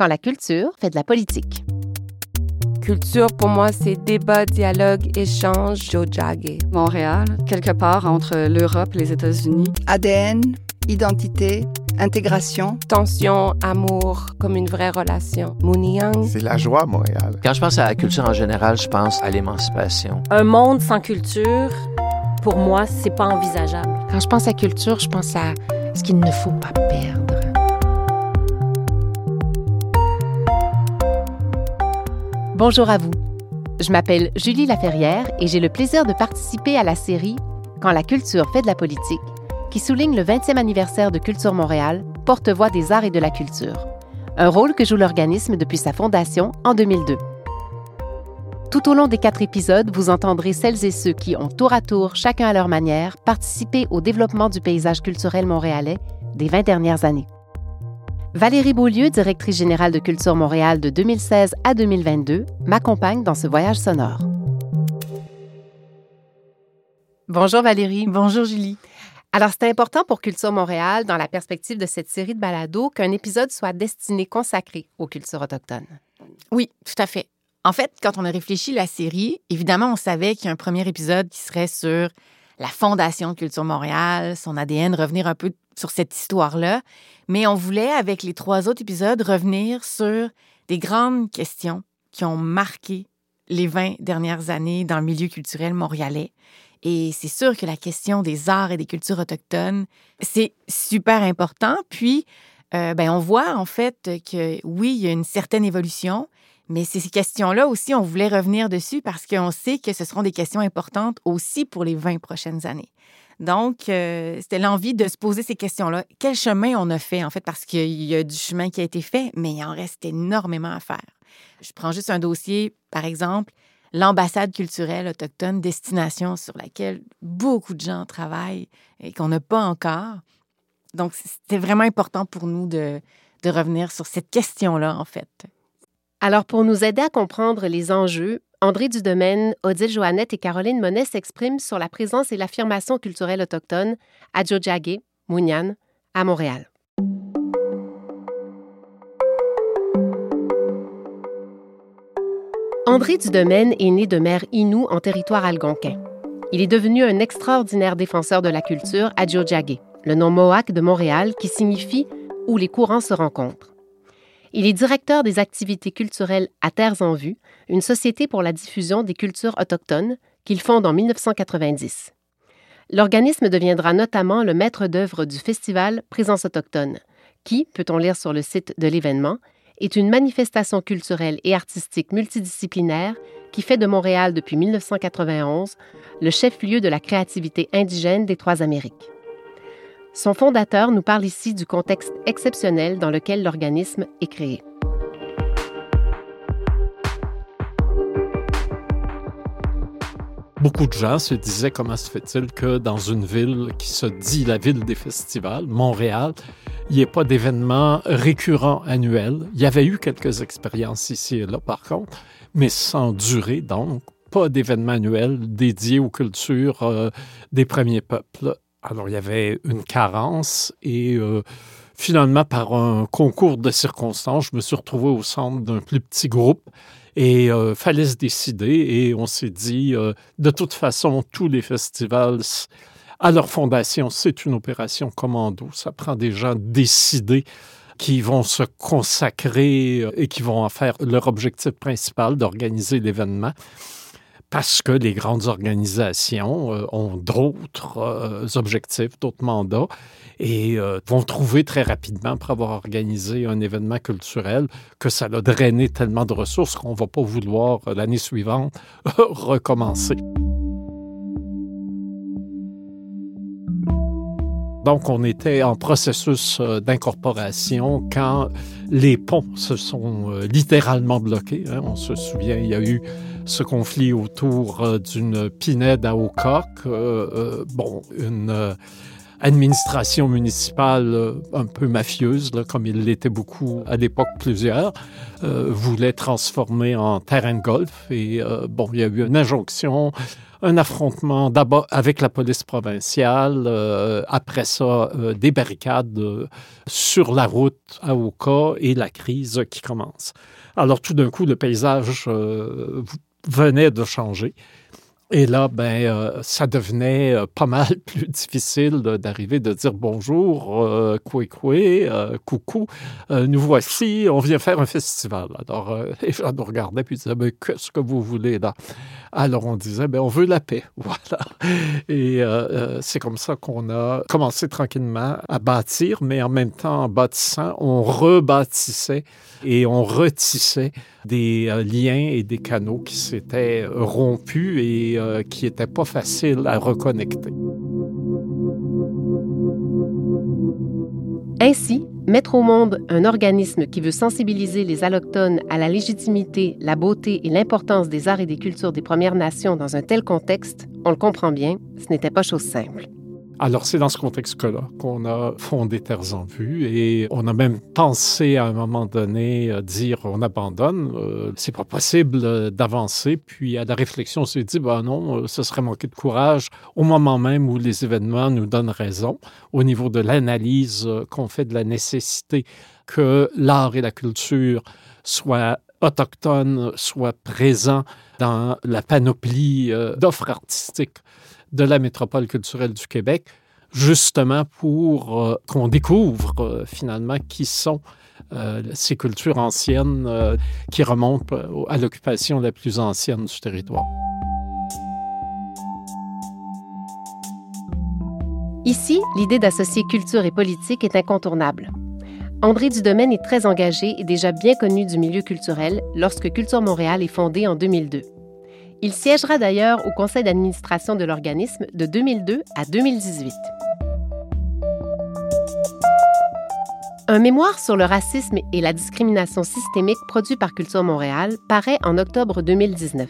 quand la culture fait de la politique. Culture, pour moi, c'est débat, dialogue, échange, jojage. Montréal, quelque part entre l'Europe et les États-Unis. ADN, identité, intégration. Tension, amour, comme une vraie relation. Mouniang. C'est la joie, Montréal. Quand je pense à la culture en général, je pense à l'émancipation. Un monde sans culture, pour moi, c'est pas envisageable. Quand je pense à culture, je pense à ce qu'il ne faut pas perdre. Bonjour à vous. Je m'appelle Julie Laferrière et j'ai le plaisir de participer à la série Quand la culture fait de la politique, qui souligne le 20e anniversaire de Culture Montréal, porte-voix des arts et de la culture. Un rôle que joue l'organisme depuis sa fondation en 2002. Tout au long des quatre épisodes, vous entendrez celles et ceux qui ont tour à tour, chacun à leur manière, participé au développement du paysage culturel montréalais des 20 dernières années. Valérie Beaulieu, directrice générale de Culture Montréal de 2016 à 2022, m'accompagne dans ce voyage sonore. Bonjour Valérie. Bonjour Julie. Alors, c'est important pour Culture Montréal, dans la perspective de cette série de balados, qu'un épisode soit destiné, consacré aux cultures autochtones. Oui, tout à fait. En fait, quand on a réfléchi la série, évidemment, on savait qu'il y a un premier épisode qui serait sur la fondation de Culture Montréal, son ADN, revenir un peu sur cette histoire-là. Mais on voulait, avec les trois autres épisodes, revenir sur des grandes questions qui ont marqué les 20 dernières années dans le milieu culturel montréalais. Et c'est sûr que la question des arts et des cultures autochtones, c'est super important. Puis, euh, ben, on voit en fait que oui, il y a une certaine évolution, mais ces questions-là aussi, on voulait revenir dessus parce qu'on sait que ce seront des questions importantes aussi pour les 20 prochaines années. Donc, euh, c'était l'envie de se poser ces questions-là. Quel chemin on a fait, en fait, parce qu'il y a du chemin qui a été fait, mais il en reste énormément à faire. Je prends juste un dossier, par exemple, l'ambassade culturelle autochtone, destination sur laquelle beaucoup de gens travaillent et qu'on n'a pas encore. Donc, c'était vraiment important pour nous de, de revenir sur cette question-là, en fait. Alors, pour nous aider à comprendre les enjeux, André Dudomaine, Odile Joannette et Caroline Monet s'expriment sur la présence et l'affirmation culturelle autochtone à Jojage, Mounian, à Montréal. André Dudomaine est né de mère Innu en territoire algonquin. Il est devenu un extraordinaire défenseur de la culture à Jojage, le nom mohawk de Montréal qui signifie où les courants se rencontrent. Il est directeur des activités culturelles à Terres en Vue, une société pour la diffusion des cultures autochtones qu'il fonde en 1990. L'organisme deviendra notamment le maître d'œuvre du festival Présence autochtone, qui, peut-on lire sur le site de l'événement, est une manifestation culturelle et artistique multidisciplinaire qui fait de Montréal depuis 1991 le chef-lieu de la créativité indigène des Trois Amériques. Son fondateur nous parle ici du contexte exceptionnel dans lequel l'organisme est créé. Beaucoup de gens se disaient comment se fait-il que dans une ville qui se dit la ville des festivals, Montréal, il n'y ait pas d'événements récurrents annuels? Il y avait eu quelques expériences ici et là, par contre, mais sans durée, donc pas d'événements annuels dédiés aux cultures euh, des premiers peuples alors, il y avait une carence et euh, finalement, par un concours de circonstances, je me suis retrouvé au centre d'un plus petit groupe et euh, fallait se décider et on s'est dit, euh, de toute façon, tous les festivals, à leur fondation, c'est une opération commando. Ça prend des gens décidés qui vont se consacrer et qui vont en faire leur objectif principal d'organiser l'événement parce que les grandes organisations euh, ont d'autres euh, objectifs, d'autres mandats et euh, vont trouver très rapidement, pour avoir organisé un événement culturel, que ça a drainé tellement de ressources qu'on ne va pas vouloir l'année suivante recommencer. Donc, on était en processus d'incorporation quand les ponts se sont littéralement bloqués. Hein. On se souvient, il y a eu ce conflit autour euh, d'une pinède à euh, euh, bon, une administration municipale euh, un peu mafieuse, comme il l'était beaucoup à l'époque plusieurs, euh, voulait transformer en terrain de golf. Et euh, bon, il y a eu une injonction, un affrontement d'abord avec la police provinciale, euh, après ça, euh, des barricades euh, sur la route à Oka et la crise qui commence. Alors tout d'un coup, le paysage venait de changer. Et là, ben, euh, ça devenait euh, pas mal plus difficile d'arriver, de dire bonjour, euh, coué, euh, coucou, nous voici, on vient faire un festival. Alors, les gens nous regardaient puis disaient, ben, qu'est-ce que vous voulez là? Alors, on disait, ben, on veut la paix. Voilà. Et c'est comme ça qu'on a commencé tranquillement à bâtir, mais en même temps, en bâtissant, on rebâtissait et on retissait des liens et des canaux qui s'étaient rompus et euh, qui n'étaient pas faciles à reconnecter. Ainsi, mettre au monde un organisme qui veut sensibiliser les allochtones à la légitimité, la beauté et l'importance des arts et des cultures des Premières Nations dans un tel contexte, on le comprend bien, ce n'était pas chose simple. Alors, c'est dans ce contexte-là qu'on a fondé Terres en Vue et on a même pensé à un moment donné euh, dire on abandonne, euh, c'est pas possible euh, d'avancer. Puis à la réflexion, on s'est dit, ben non, ce serait manquer de courage au moment même où les événements nous donnent raison, au niveau de l'analyse qu'on fait de la nécessité que l'art et la culture soient autochtones, soient présents dans la panoplie d'offres artistiques de la métropole culturelle du Québec, justement pour euh, qu'on découvre euh, finalement qui sont euh, ces cultures anciennes qui remontent à l'occupation la plus ancienne du territoire. Ici, l'idée d'associer culture et politique est incontournable. André Dudomaine est très engagé et déjà bien connu du milieu culturel lorsque Culture Montréal est fondée en 2002. Il siégera d'ailleurs au conseil d'administration de l'organisme de 2002 à 2018. Un mémoire sur le racisme et la discrimination systémique produit par Culture Montréal paraît en octobre 2019.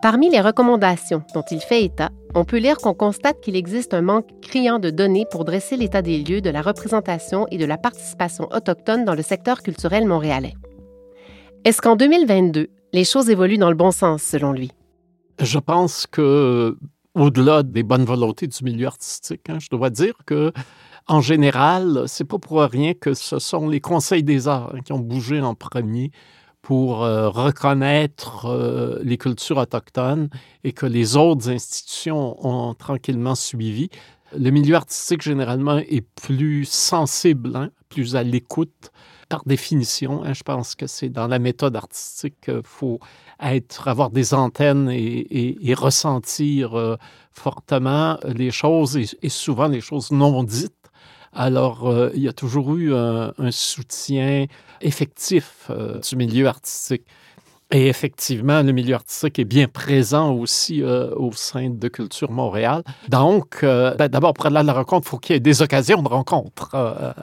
Parmi les recommandations dont il fait état, on peut lire qu'on constate qu'il existe un manque criant de données pour dresser l'état des lieux de la représentation et de la participation autochtone dans le secteur culturel montréalais. Est-ce qu'en 2022, les choses évoluent dans le bon sens selon lui? Je pense que, au-delà des bonnes volontés du milieu artistique, hein, je dois dire que, en général, c'est pas pour rien que ce sont les conseils des arts hein, qui ont bougé en premier pour euh, reconnaître euh, les cultures autochtones et que les autres institutions ont tranquillement suivi. Le milieu artistique, généralement, est plus sensible, hein, plus à l'écoute par définition. hein. je pense que c'est dans la méthode artistique qu'il faut avoir des antennes et, ressentir euh, fortement les choses et, souvent les choses non dites. Alors, euh, il y a toujours eu un, soutien effectif euh, du milieu artistique. Et effectivement, le milieu artistique est bien présent aussi au sein de Culture Montréal. Donc, ben, d'abord, pour aller la rencontre, il faut qu'il y ait des occasions de rencontre.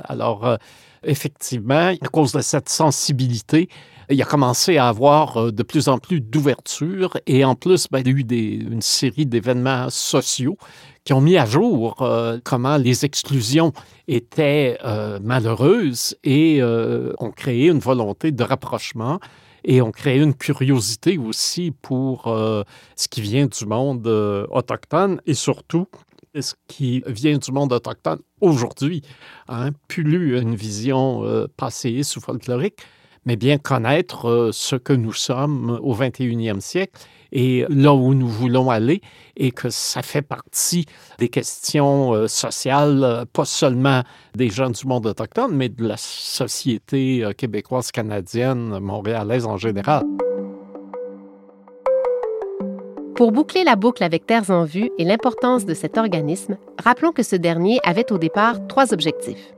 Alors, effectivement, à cause de cette sensibilité, il a commencé à avoir euh, de plus en plus d'ouverture et en plus, ben, il y a eu une série d'événements sociaux qui ont mis à jour euh, comment les exclusions étaient euh, malheureuses et ont créé une volonté de rapprochement et ont créé une curiosité aussi pour ce qui vient du monde autochtone et surtout ce qui vient du monde autochtone aujourd'hui. Hein, plus une vision euh, passéiste ou folklorique, mais bien connaître euh, ce que nous sommes au 21e siècle et là où nous voulons aller et que ça fait partie des questions euh, sociales, euh, pas seulement des gens du monde autochtone, mais de la société québécoise, canadienne, montréalaise en général. Pour boucler la boucle avec Terres en Vue et l'importance de cet organisme, rappelons que ce dernier avait au départ trois objectifs.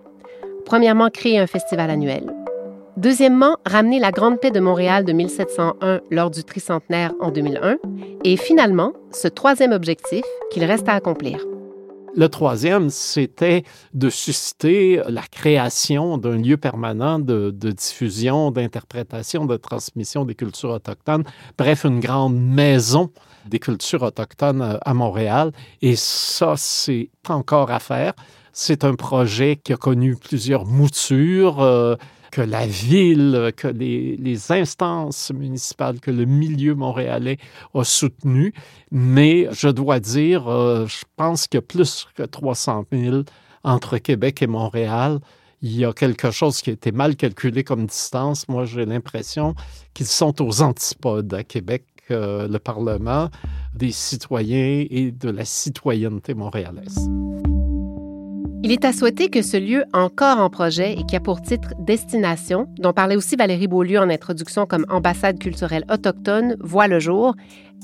Premièrement, créer un festival annuel. Deuxièmement, ramener la Grande Paix de Montréal de 1701 lors du tricentenaire en 2001. Et finalement, ce troisième objectif qu'il reste à accomplir. Le troisième, c'était de susciter la création d'un lieu permanent de, de diffusion, d'interprétation, de transmission des cultures autochtones. Bref, une grande maison des cultures autochtones euh, à Montréal. Et ça, c'est encore à faire. C'est un projet qui a connu plusieurs moutures. euh, que la ville, que les, instances municipales, que le milieu montréalais a soutenu. Mais je dois dire, euh, je pense a plus que 300 000 entre Québec et Montréal. Il y a quelque chose qui a été mal calculé comme distance. Moi, j'ai l'impression qu'ils sont aux antipodes à Québec, le Parlement, des citoyens et de la citoyenneté montréalaise. Il est à souhaiter que ce lieu encore en projet et qui a pour titre Destination, dont parlait aussi Valérie Beaulieu en introduction comme ambassade culturelle autochtone, voit le jour,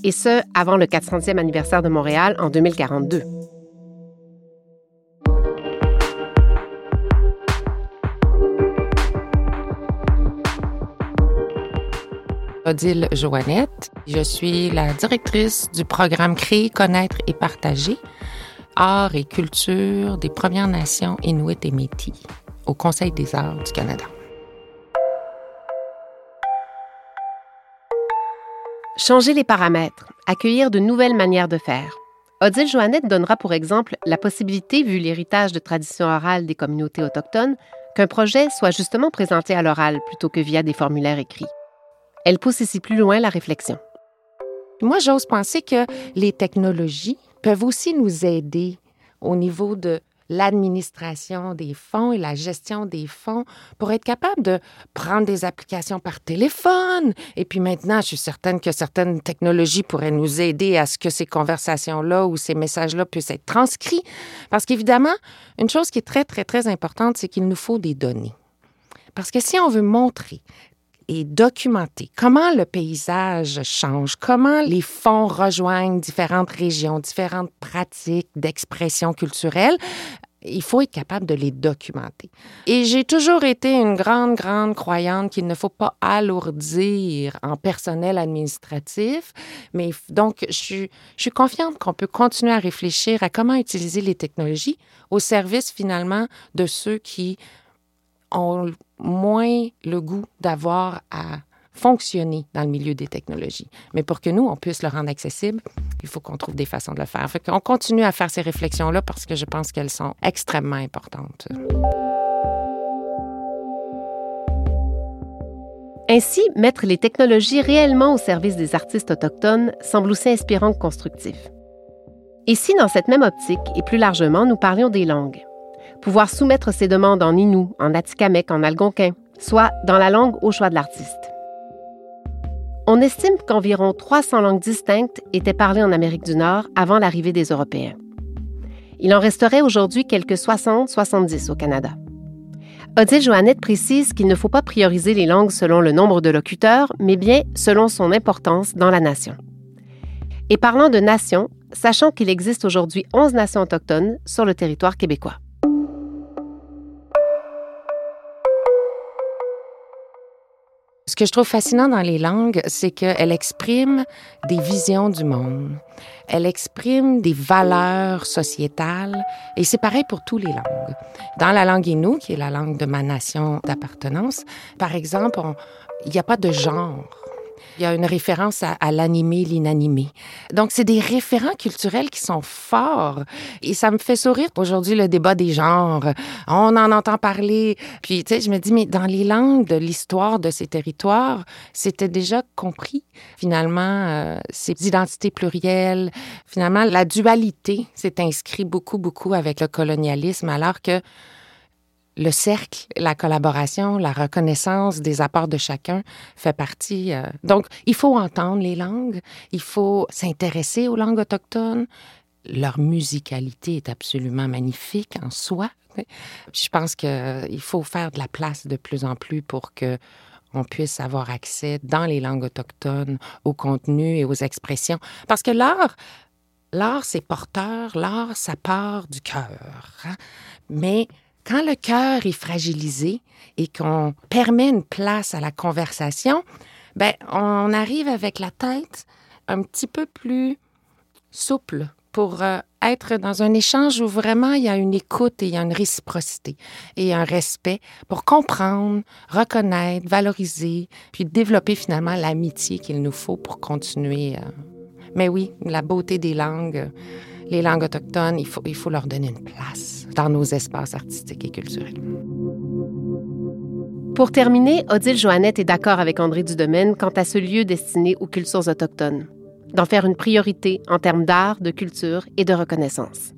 et ce, avant le 400e anniversaire de Montréal en 2042. Odile Joannette. Je suis la directrice du programme Créer, connaître et partager art et culture des Premières Nations Inuit et Métis au Conseil des arts du Canada. Changer les paramètres, accueillir de nouvelles manières de faire. Odile Joannette donnera pour exemple la possibilité, vu l'héritage de traditions orales des communautés autochtones, qu'un projet soit justement présenté à l'oral plutôt que via des formulaires écrits. Elle pousse ici plus loin la réflexion. Moi, j'ose penser que les technologies peuvent aussi nous aider au niveau de l'administration des fonds et la gestion des fonds pour être capable de prendre des applications par téléphone. Et puis maintenant, je suis certaine que certaines technologies pourraient nous aider à ce que ces conversations-là ou ces messages-là puissent être transcrits. Parce qu'évidemment, une chose qui est très, très, très importante, c'est qu'il nous faut des données. Parce que si on veut montrer et documenter comment le paysage change, comment les fonds rejoignent différentes régions, différentes pratiques d'expression culturelle. Il faut être capable de les documenter. Et j'ai toujours été une grande, grande croyante qu'il ne faut pas alourdir en personnel administratif. Mais donc, je suis, confiante qu'on peut continuer à réfléchir à comment utiliser les technologies au service finalement de ceux qui ont moins le goût d'avoir à fonctionner dans le milieu des technologies. Mais pour que nous, on puisse le rendre accessible, il faut qu'on trouve des façons de le faire. Fait qu'on continue à faire ces réflexions-là parce que je pense qu'elles sont extrêmement importantes. Ainsi, mettre les technologies réellement au service des artistes autochtones semble aussi inspirant que constructif. Et si, dans cette même optique, et plus largement, nous parlions des langues? Pouvoir soumettre ses demandes en Innu, en Atikamekw, en algonquin, soit dans la langue au choix de l'artiste. On estime qu'environ 300 langues distinctes étaient parlées en Amérique du Nord avant l'arrivée des Européens. Il en resterait aujourd'hui quelques 60-70 au Canada. Odile Joannette précise qu'il ne faut pas prioriser les langues selon le nombre de locuteurs, mais bien selon son importance dans la nation. Et parlant de nation, sachant qu'il existe aujourd'hui 11 nations autochtones sur le territoire québécois. Ce que je trouve fascinant dans les langues, c'est qu'elles expriment des visions du monde. Elles expriment des valeurs sociétales. Et c'est pareil pour tous les langues. Dans la langue Innu, qui est la langue de ma nation d'appartenance, par exemple, il n'y a pas de genre. Il y a une référence à, à l'animé, l'inanimé. Donc, c'est des référents culturels qui sont forts. Et ça me fait sourire aujourd'hui le débat des genres. On en entend parler. Puis, tu sais, je me dis, mais dans les langues de l'histoire de ces territoires, c'était déjà compris, finalement, euh, ces identités plurielles. Finalement, la dualité s'est inscrit beaucoup, beaucoup avec le colonialisme, alors que le cercle, la collaboration, la reconnaissance des apports de chacun fait partie. euh, Donc, il faut entendre les langues, il faut s'intéresser aux langues autochtones. Leur musicalité est absolument magnifique en soi. Je pense qu'il faut faire de la place de plus en plus pour que on puisse avoir accès dans les langues autochtones au contenu et aux expressions. Parce que l'art, l'art, c'est porteur, l'art, ça part du cœur. hein. Mais quand le cœur est fragilisé et qu'on permet une place à la conversation, ben on arrive avec la tête un petit peu plus souple pour euh, être dans un échange où vraiment il y a une écoute et il y a une réciprocité et un respect pour comprendre, reconnaître, valoriser, puis développer finalement l'amitié qu'il nous faut pour continuer. euh. Mais oui, la beauté des langues, les langues autochtones, il faut, il faut leur donner une place dans nos espaces artistiques et culturels. Pour terminer, Odile Joannette est d'accord avec André Dudemaine quant à ce lieu destiné aux cultures autochtones, d'en faire une priorité en termes d'art, de culture et de reconnaissance.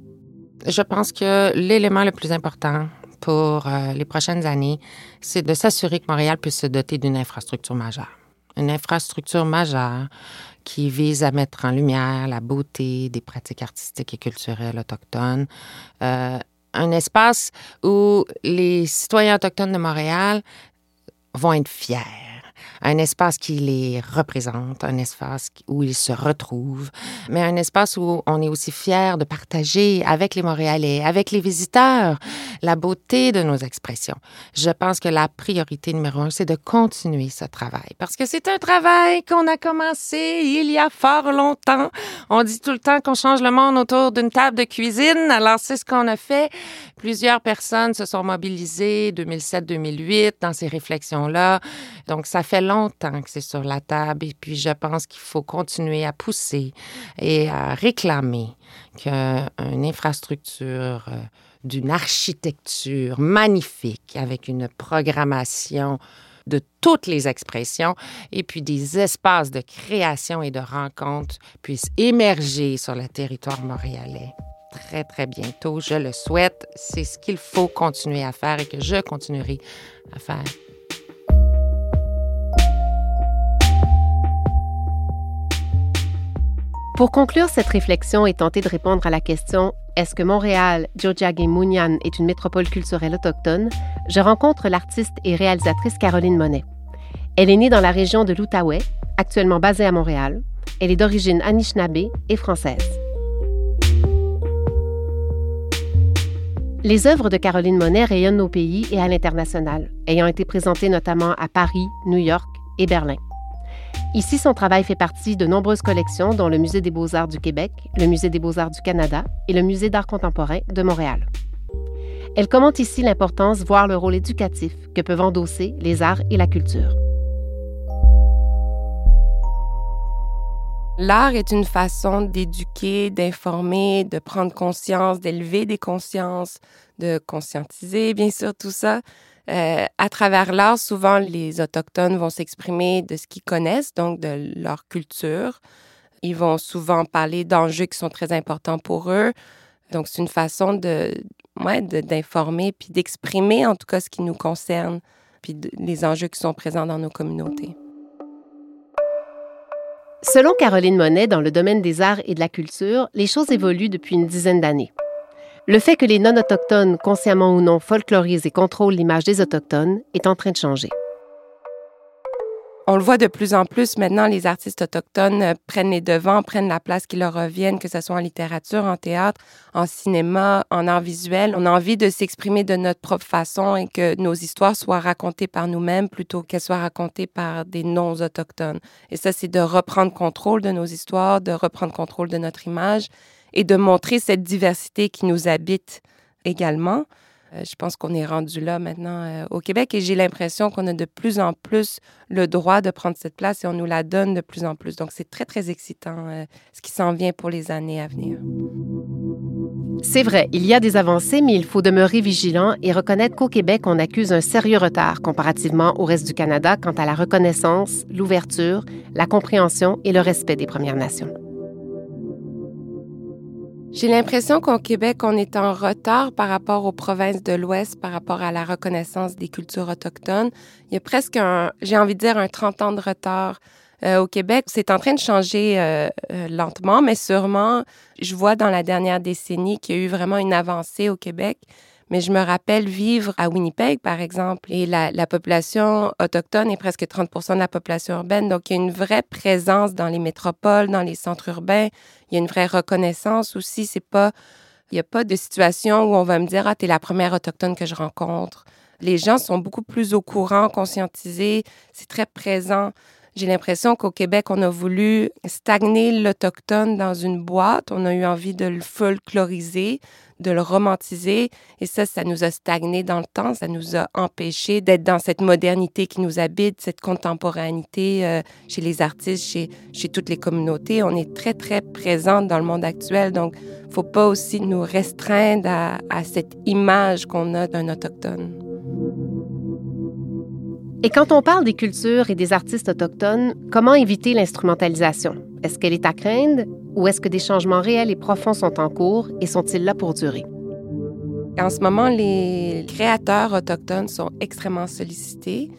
Je pense que l'élément le plus important pour euh, les prochaines années, c'est de s'assurer que Montréal puisse se doter d'une infrastructure majeure. Une infrastructure majeure qui vise à mettre en lumière la beauté des pratiques artistiques et culturelles autochtones. Euh, un espace où les citoyens autochtones de Montréal vont être fiers. Un espace qui les représente, un espace où ils se retrouvent, mais un espace où on est aussi fier de partager avec les Montréalais, avec les visiteurs, la beauté de nos expressions. Je pense que la priorité numéro un, c'est de continuer ce travail parce que c'est un travail qu'on a commencé il y a fort longtemps. On dit tout le temps qu'on change le monde autour d'une table de cuisine. Alors, c'est ce qu'on a fait. Plusieurs personnes se sont mobilisées 2007-2008 dans ces réflexions-là. Donc, ça fait longtemps que c'est sur la table et puis je pense qu'il faut continuer à pousser et à réclamer qu'une infrastructure euh, d'une architecture magnifique avec une programmation de toutes les expressions et puis des espaces de création et de rencontre puissent émerger sur le territoire montréalais très, très bientôt. Je le souhaite. C'est ce qu'il faut continuer à faire et que je continuerai à faire. Pour conclure cette réflexion et tenter de répondre à la question Est-ce que Montréal, Tiohtià:ke Mounian est une métropole culturelle autochtone je rencontre l'artiste et réalisatrice Caroline Monet. Elle est née dans la région de l'Outaouais, actuellement basée à Montréal. Elle est d'origine anishinaabe et française. Les œuvres de Caroline Monet rayonnent au pays et à l'international, ayant été présentées notamment à Paris, New York et Berlin. Ici, son travail fait partie de nombreuses collections, dont le Musée des beaux-arts du Québec, le Musée des beaux-arts du Canada et le Musée d'art contemporain de Montréal. Elle commente ici l'importance, voire le rôle éducatif que peuvent endosser les arts et la culture. L'art est une façon d'éduquer, d'informer, de prendre conscience, d'élever des consciences, de conscientiser, bien sûr, tout ça. Euh, à travers l'art, souvent, les Autochtones vont s'exprimer de ce qu'ils connaissent, donc de leur culture. Ils vont souvent parler d'enjeux qui sont très importants pour eux. Donc, c'est une façon de, ouais, d'informer puis d'exprimer, en tout cas, ce qui nous concerne, puis les enjeux qui sont présents dans nos communautés. Selon Caroline Monet, dans le domaine des arts et de la culture, les choses évoluent depuis une dizaine d'années. Le fait que les non-autochtones, consciemment ou non, folklorisent et contrôlent l'image des autochtones est en train de changer. On le voit de plus en plus maintenant, les artistes autochtones euh, prennent les devants, prennent la place qui leur reviennent, que ce soit en littérature, en théâtre, en cinéma, en art visuel. On a envie de s'exprimer de notre propre façon et que nos histoires soient racontées par nous-mêmes plutôt qu'elles soient racontées par des non-autochtones. Et ça, c'est de reprendre contrôle de nos histoires, de reprendre contrôle de notre image et de montrer cette diversité qui nous habite également. Euh, je pense qu'on est rendu là maintenant euh, au Québec et j'ai l'impression qu'on a de plus en plus le droit de prendre cette place et on nous la donne de plus en plus. Donc c'est très, très excitant euh, ce qui s'en vient pour les années à venir. C'est vrai, il y a des avancées, mais il faut demeurer vigilant et reconnaître qu'au Québec, on accuse un sérieux retard comparativement au reste du Canada quant à la reconnaissance, l'ouverture, la compréhension et le respect des Premières Nations. J'ai l'impression qu'au Québec, on est en retard par rapport aux provinces de l'Ouest, par rapport à la reconnaissance des cultures autochtones. Il y a presque un, j'ai envie de dire, un 30 ans de retard. Euh, au Québec, c'est en train de changer euh, euh, lentement, mais sûrement, je vois dans la dernière décennie qu'il y a eu vraiment une avancée au Québec. Mais je me rappelle vivre à Winnipeg, par exemple, et la, la population autochtone est presque 30% de la population urbaine. Donc, il y a une vraie présence dans les métropoles, dans les centres urbains. Il y a une vraie reconnaissance aussi. C'est pas, il n'y a pas de situation où on va me dire, ah, t'es la première autochtone que je rencontre. Les gens sont beaucoup plus au courant, conscientisés. C'est très présent. J'ai l'impression qu'au Québec, on a voulu stagner l'autochtone dans une boîte. On a eu envie de le folkloriser, de le romantiser. Et ça, ça nous a stagné dans le temps. Ça nous a empêché d'être dans cette modernité qui nous habite, cette contemporanéité euh, chez les artistes, chez, chez toutes les communautés. On est très, très présente dans le monde actuel. Donc, faut pas aussi nous restreindre à, à cette image qu'on a d'un autochtone. Et quand on parle des cultures et des artistes autochtones, comment éviter l'instrumentalisation? Est-ce qu'elle est à craindre ou est-ce que des changements réels et profonds sont en cours et sont-ils là pour durer? En ce moment, les créateurs autochtones sont extrêmement sollicités.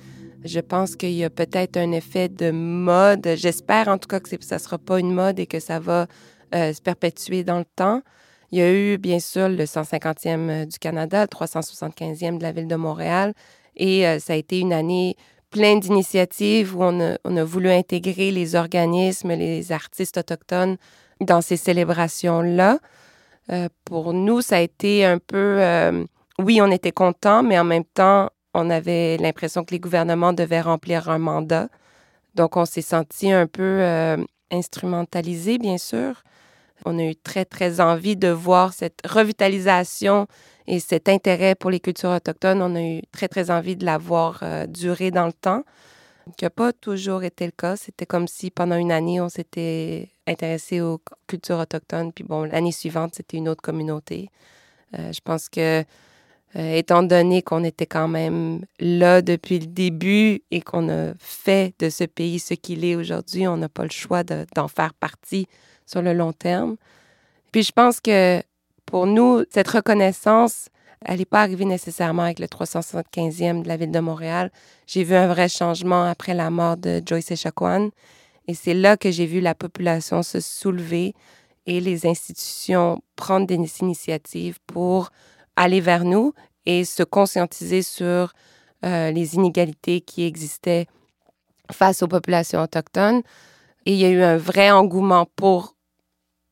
Je pense qu'il y a peut-être un effet de mode. J'espère en tout cas que ça ne sera pas une mode et que ça va euh, se perpétuer dans le temps. Il y a eu, bien sûr, le 150e du Canada, le 375e de la ville de Montréal. Et euh, ça a été une année pleine d'initiatives où on a, voulu intégrer les organismes, les artistes autochtones dans ces célébrations-là. Euh, pour nous, ça a été un peu... Euh, oui, on était contents, mais en même temps, on avait l'impression que les gouvernements devaient remplir un mandat. Donc, on s'est senti un peu instrumentalisé, bien sûr. On a eu très, très envie de voir cette revitalisation et cet intérêt pour les cultures autochtones. On a eu très, très envie de la voir euh, durer dans le temps, qui n'a pas toujours été le cas. C'était comme si pendant une année, on s'était intéressé aux cultures autochtones, puis bon, l'année suivante, c'était une autre communauté. Euh, je pense que, euh, étant donné qu'on était quand même là depuis le début et qu'on a fait de ce pays ce qu'il est aujourd'hui, on n'a pas le choix d'en faire partie sur le long terme. Puis je pense que pour nous, cette reconnaissance, elle n'est pas arrivée nécessairement avec le 375e de la ville de Montréal. J'ai vu un vrai changement après la mort de Joyce Echaquan. Et c'est là que j'ai vu la population se soulever et les institutions prendre des initiatives pour aller vers nous et se conscientiser sur euh, les inégalités qui existaient face aux populations autochtones. Et il y a eu un vrai engouement pour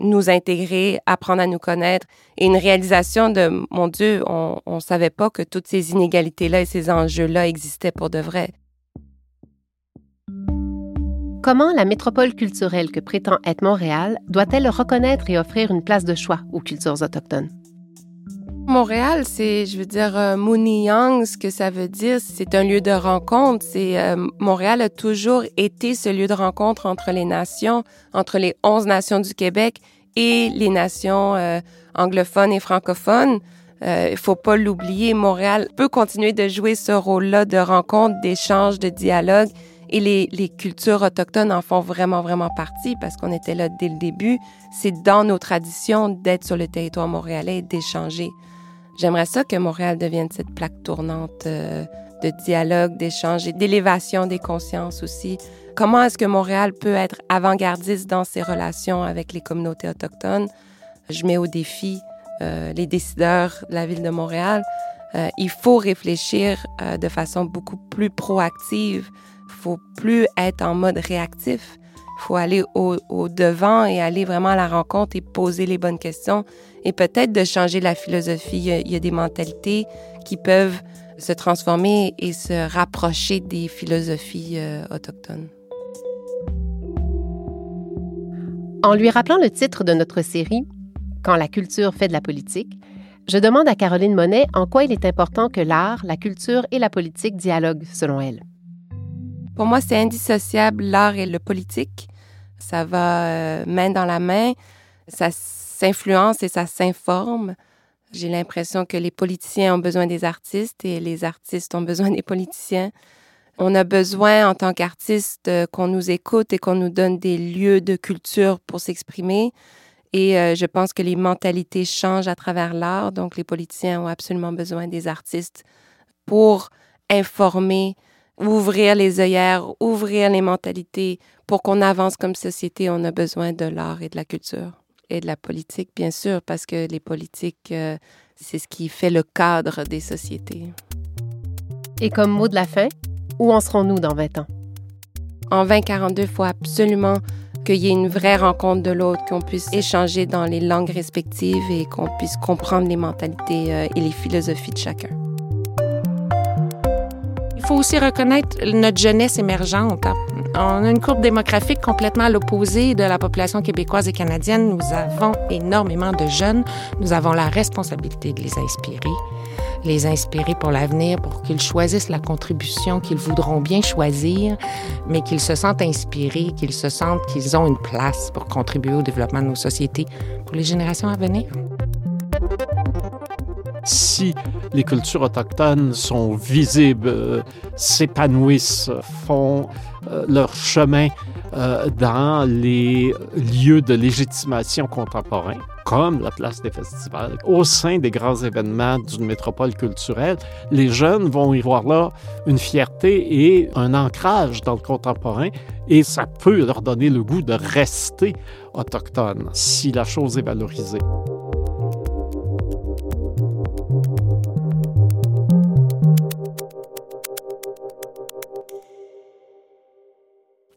nous intégrer, apprendre à nous connaître et une réalisation de, mon Dieu, on ne savait pas que toutes ces inégalités-là et ces enjeux-là existaient pour de vrai. Comment la métropole culturelle que prétend être Montréal doit-elle reconnaître et offrir une place de choix aux cultures autochtones? Montréal, c'est, je veux dire, euh, Young, ce que ça veut dire, c'est un lieu de rencontre. C'est euh, Montréal a toujours été ce lieu de rencontre entre les nations, entre les 11 nations du Québec et les nations euh, anglophones et francophones. Euh, il faut pas l'oublier, Montréal peut continuer de jouer ce rôle-là de rencontre, d'échange, de dialogue. Et les, les, cultures autochtones en font vraiment, vraiment partie parce qu'on était là dès le début. C'est dans nos traditions d'être sur le territoire montréalais et d'échanger. J'aimerais ça que Montréal devienne cette plaque tournante euh, de dialogue, d'échange et d'élévation des consciences aussi. Comment est-ce que Montréal peut être avant-gardiste dans ses relations avec les communautés autochtones? Je mets au défi euh, les décideurs de la ville de Montréal. Euh, il faut réfléchir de façon beaucoup plus proactive. Il faut plus être en mode réactif. Il faut aller au, au, devant et aller vraiment à la rencontre et poser les bonnes questions et peut-être de changer la philosophie. Il y, a, des mentalités qui peuvent se transformer et se rapprocher des philosophies euh, autochtones. En lui rappelant le titre de notre série, Quand la culture fait de la politique, je demande à Caroline Monet en quoi il est important que l'art, la culture et la politique dialoguent selon elle. Pour moi, c'est indissociable, l'art et le politique. Ça va euh, main dans la main. Ça s'influence et ça s'informe. J'ai l'impression que les politiciens ont besoin des artistes et les artistes ont besoin des politiciens. On a besoin, en tant qu'artiste, euh, qu'on nous écoute et qu'on nous donne des lieux de culture pour s'exprimer. Et euh, je pense que les mentalités changent à travers l'art. Donc, les politiciens ont absolument besoin des artistes pour informer, ouvrir les œillères, ouvrir les mentalités. Pour qu'on avance comme société, on a besoin de l'art et de la culture et de la politique, bien sûr, parce que les politiques, euh, c'est ce qui fait le cadre des sociétés. Et comme mot de la fin, où en serons-nous dans 20 ans? En 2042, il faut absolument qu'il y ait une vraie rencontre de l'autre, qu'on puisse échanger dans les langues respectives et qu'on puisse comprendre les mentalités euh, et les philosophies de chacun. Il faut aussi reconnaître notre jeunesse émergente. On a une courbe démographique complètement à l'opposé de la population québécoise et canadienne. Nous avons énormément de jeunes. Nous avons la responsabilité de les inspirer les inspirer pour l'avenir, pour qu'ils choisissent la contribution qu'ils voudront bien choisir, mais qu'ils se sentent inspirés, qu'ils se sentent qu'ils ont une place pour contribuer au développement de nos sociétés pour les générations à venir. Si les cultures autochtones sont visibles, euh, s'épanouissent, font euh, leur chemin euh, dans les lieux de légitimation contemporains, comme la place des festivals, au sein des grands événements d'une métropole culturelle, les jeunes vont y voir là une fierté et un ancrage dans le contemporain et ça peut leur donner le goût de rester autochtone si la chose est valorisée.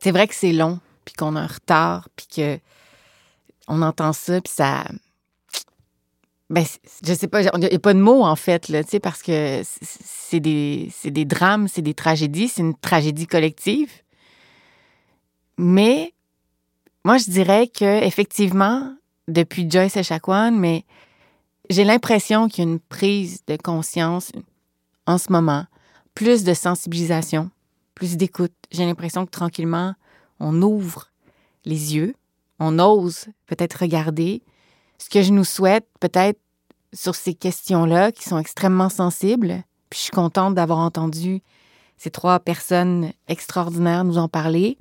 C'est vrai que c'est long, puis qu'on a un retard, puis que on entend ça, puis ça. Ben, je sais pas, il n'y a pas de mots, en fait, là, parce que c'est des, des drames, c'est des tragédies, c'est une tragédie collective. Mais moi, je dirais que effectivement, depuis Joyce Echaquan, mais j'ai l'impression qu'il y a une prise de conscience en ce moment, plus de sensibilisation, plus d'écoute. J'ai l'impression que tranquillement, on ouvre les yeux, on ose peut-être regarder ce que je nous souhaite peut-être sur ces questions-là qui sont extrêmement sensibles. Puis je suis contente d'avoir entendu ces trois personnes extraordinaires nous en parler.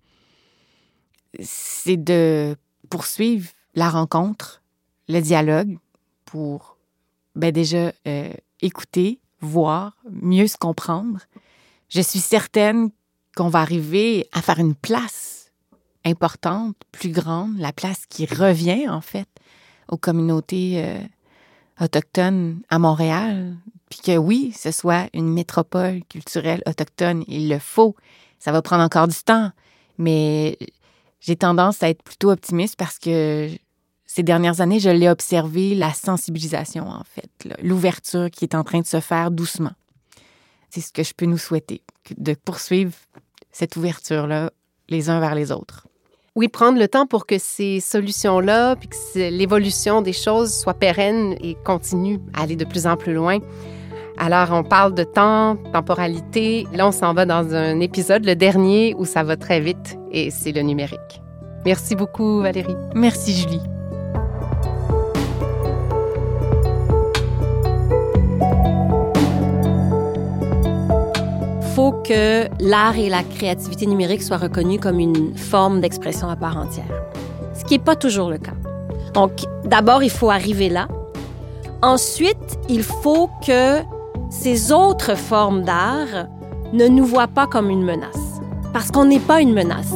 C'est de poursuivre la rencontre, le dialogue pour ben déjà euh, écouter, voir, mieux se comprendre. Je suis certaine qu'on va arriver à faire une place importante, plus grande, la place qui revient en fait aux communautés euh, autochtones à Montréal, puis que oui, ce soit une métropole culturelle autochtone, il le faut. Ça va prendre encore du temps, mais j'ai tendance à être plutôt optimiste parce que ces dernières années, je l'ai observé, la sensibilisation en fait, l'ouverture qui est en train de se faire doucement. C'est ce que je peux nous souhaiter, de poursuivre cette ouverture-là les uns vers les autres. Oui, prendre le temps pour que ces solutions-là, puis que l'évolution des choses soit pérenne et continue à aller de plus en plus loin. Alors, on parle de temps, temporalité. Là, on s'en va dans un épisode, le dernier, où ça va très vite, et c'est le numérique. Merci beaucoup, Valérie. Merci, Julie. Faut que l'art et la créativité numérique soient reconnus comme une forme d'expression à part entière, ce qui n'est pas toujours le cas. Donc, d'abord, il faut arriver là. Ensuite, il faut que ces autres formes d'art ne nous voient pas comme une menace, parce qu'on n'est pas une menace.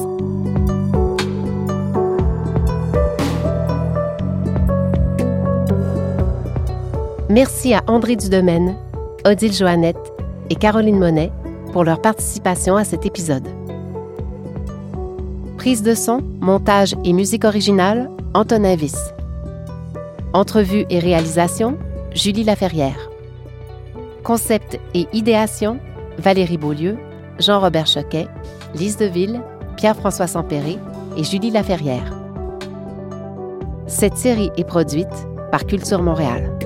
Merci à André Dudemaine, Odile Joannette et Caroline Monet pour leur participation à cet épisode. Prise de son, montage et musique originale, Antonin Viss. Entrevue et réalisation, Julie Laferrière. Concept et idéation, Valérie Beaulieu, Jean-Robert Choquet, Lise Deville, Pierre-François Sampéré et Julie Laferrière. Cette série est produite par Culture Montréal.